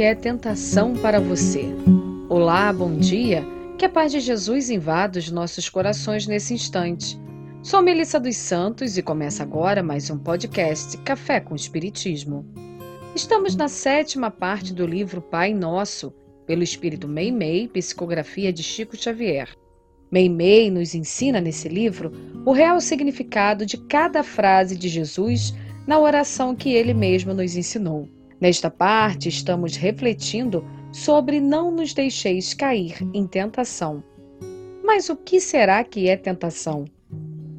que é tentação para você? Olá, bom dia. Que a paz de Jesus invada os nossos corações nesse instante. Sou Melissa dos Santos e começa agora mais um podcast Café com Espiritismo. Estamos na sétima parte do livro Pai Nosso, pelo Espírito Meimei, psicografia de Chico Xavier. Meimei nos ensina nesse livro o real significado de cada frase de Jesus na oração que ele mesmo nos ensinou. Nesta parte, estamos refletindo sobre não nos deixeis cair em tentação. Mas o que será que é tentação?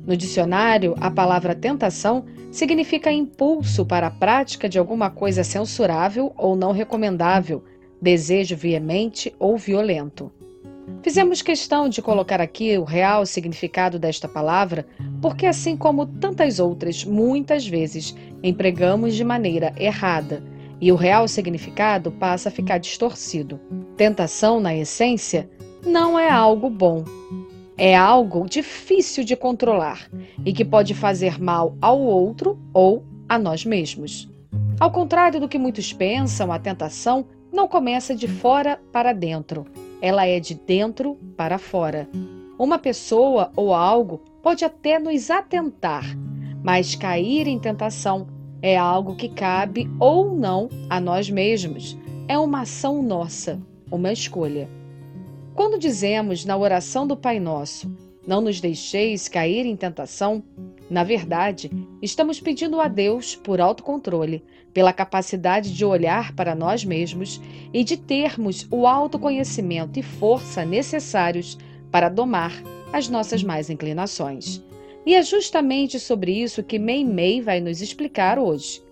No dicionário, a palavra tentação significa impulso para a prática de alguma coisa censurável ou não recomendável, desejo veemente ou violento. Fizemos questão de colocar aqui o real significado desta palavra, porque, assim como tantas outras, muitas vezes empregamos de maneira errada e o real significado passa a ficar distorcido. Tentação, na essência, não é algo bom. É algo difícil de controlar e que pode fazer mal ao outro ou a nós mesmos. Ao contrário do que muitos pensam, a tentação não começa de fora para dentro, ela é de dentro para fora. Uma pessoa ou algo pode até nos atentar, mas cair em tentação é algo que cabe ou não a nós mesmos. É uma ação nossa, uma escolha. Quando dizemos na oração do Pai Nosso, não nos deixeis cair em tentação, na verdade, estamos pedindo a Deus por autocontrole, pela capacidade de olhar para nós mesmos e de termos o autoconhecimento e força necessários para domar as nossas mais inclinações. E é justamente sobre isso que Meimei vai nos explicar hoje.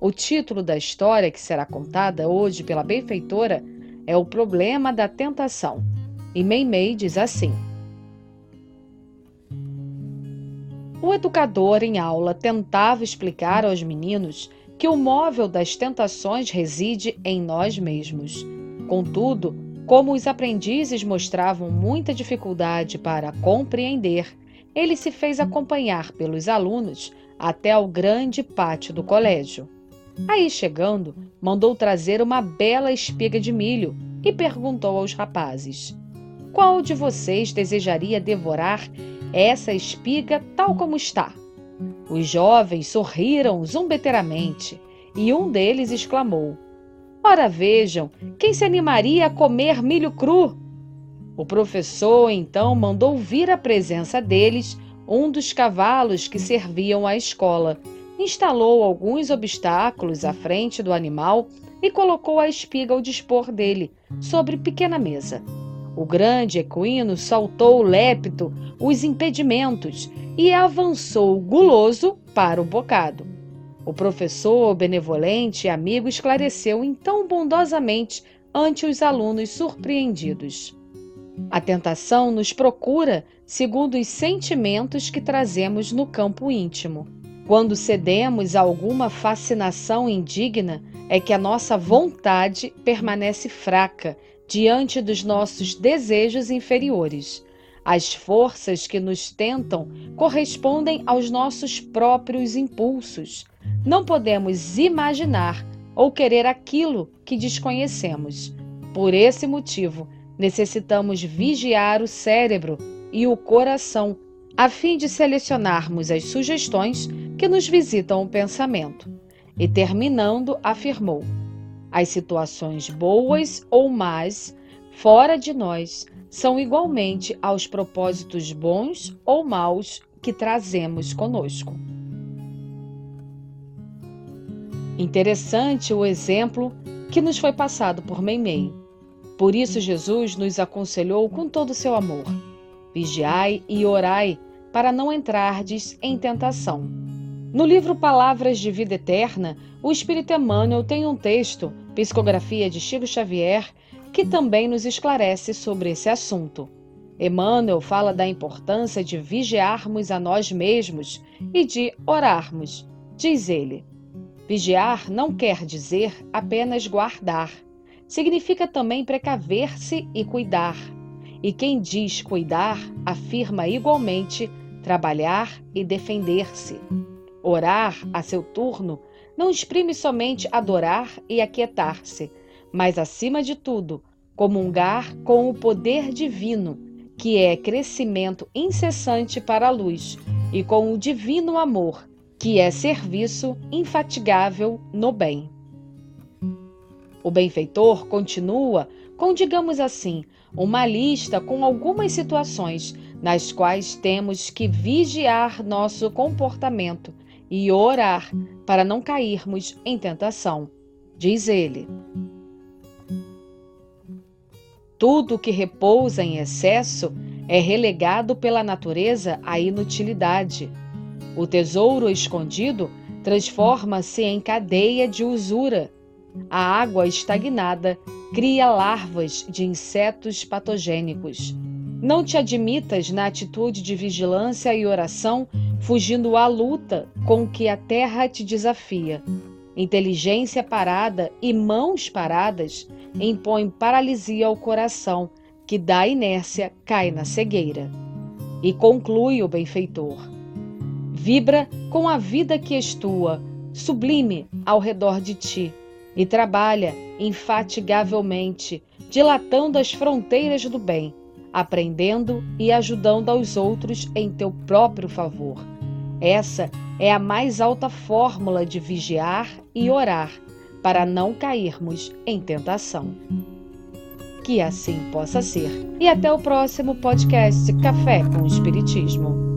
O título da história que será contada hoje pela benfeitora é O Problema da Tentação. E Meimei diz assim: O educador em aula tentava explicar aos meninos que o móvel das tentações reside em nós mesmos. Contudo, como os aprendizes mostravam muita dificuldade para compreender, ele se fez acompanhar pelos alunos até ao grande pátio do colégio. Aí chegando, mandou trazer uma bela espiga de milho e perguntou aos rapazes: Qual de vocês desejaria devorar essa espiga tal como está? Os jovens sorriram zumbeteiramente e um deles exclamou: Ora vejam, quem se animaria a comer milho cru? O professor então mandou vir à presença deles um dos cavalos que serviam à escola, instalou alguns obstáculos à frente do animal e colocou a espiga ao dispor dele, sobre pequena mesa. O grande equino saltou lépido os impedimentos e avançou guloso para o bocado. O professor, benevolente e amigo, esclareceu então bondosamente ante os alunos surpreendidos. A tentação nos procura segundo os sentimentos que trazemos no campo íntimo. Quando cedemos a alguma fascinação indigna, é que a nossa vontade permanece fraca diante dos nossos desejos inferiores. As forças que nos tentam correspondem aos nossos próprios impulsos. Não podemos imaginar ou querer aquilo que desconhecemos. Por esse motivo, necessitamos vigiar o cérebro e o coração, a fim de selecionarmos as sugestões que nos visitam o pensamento. E terminando, afirmou: as situações boas ou más, fora de nós, são igualmente aos propósitos bons ou maus que trazemos conosco. Interessante o exemplo que nos foi passado por Meimei. Por isso, Jesus nos aconselhou com todo o seu amor: vigiai e orai, para não entrardes em tentação. No livro Palavras de Vida Eterna, o Espírito Emmanuel tem um texto, psicografia de Chico Xavier, que também nos esclarece sobre esse assunto. Emmanuel fala da importância de vigiarmos a nós mesmos e de orarmos. Diz ele: Vigiar não quer dizer apenas guardar significa também precaver-se e cuidar. E quem diz cuidar afirma igualmente trabalhar e defender-se. Orar, a seu turno, não exprime somente adorar e aquietar-se, mas acima de tudo, comungar com o poder divino, que é crescimento incessante para a luz, e com o divino amor, que é serviço infatigável no bem. O benfeitor continua com, digamos assim, uma lista com algumas situações nas quais temos que vigiar nosso comportamento e orar para não cairmos em tentação. Diz ele: Tudo que repousa em excesso é relegado pela natureza à inutilidade. O tesouro escondido transforma-se em cadeia de usura a água estagnada cria larvas de insetos patogênicos. Não te admitas na atitude de vigilância e oração, fugindo à luta com que a terra te desafia. Inteligência parada e mãos paradas impõem paralisia ao coração, que da inércia cai na cegueira. E conclui o benfeitor: Vibra com a vida que és tua, sublime ao redor de ti e trabalha infatigavelmente, dilatando as fronteiras do bem, aprendendo e ajudando aos outros em teu próprio favor. Essa é a mais alta fórmula de vigiar e orar para não cairmos em tentação. Que assim possa ser. E até o próximo podcast Café com Espiritismo.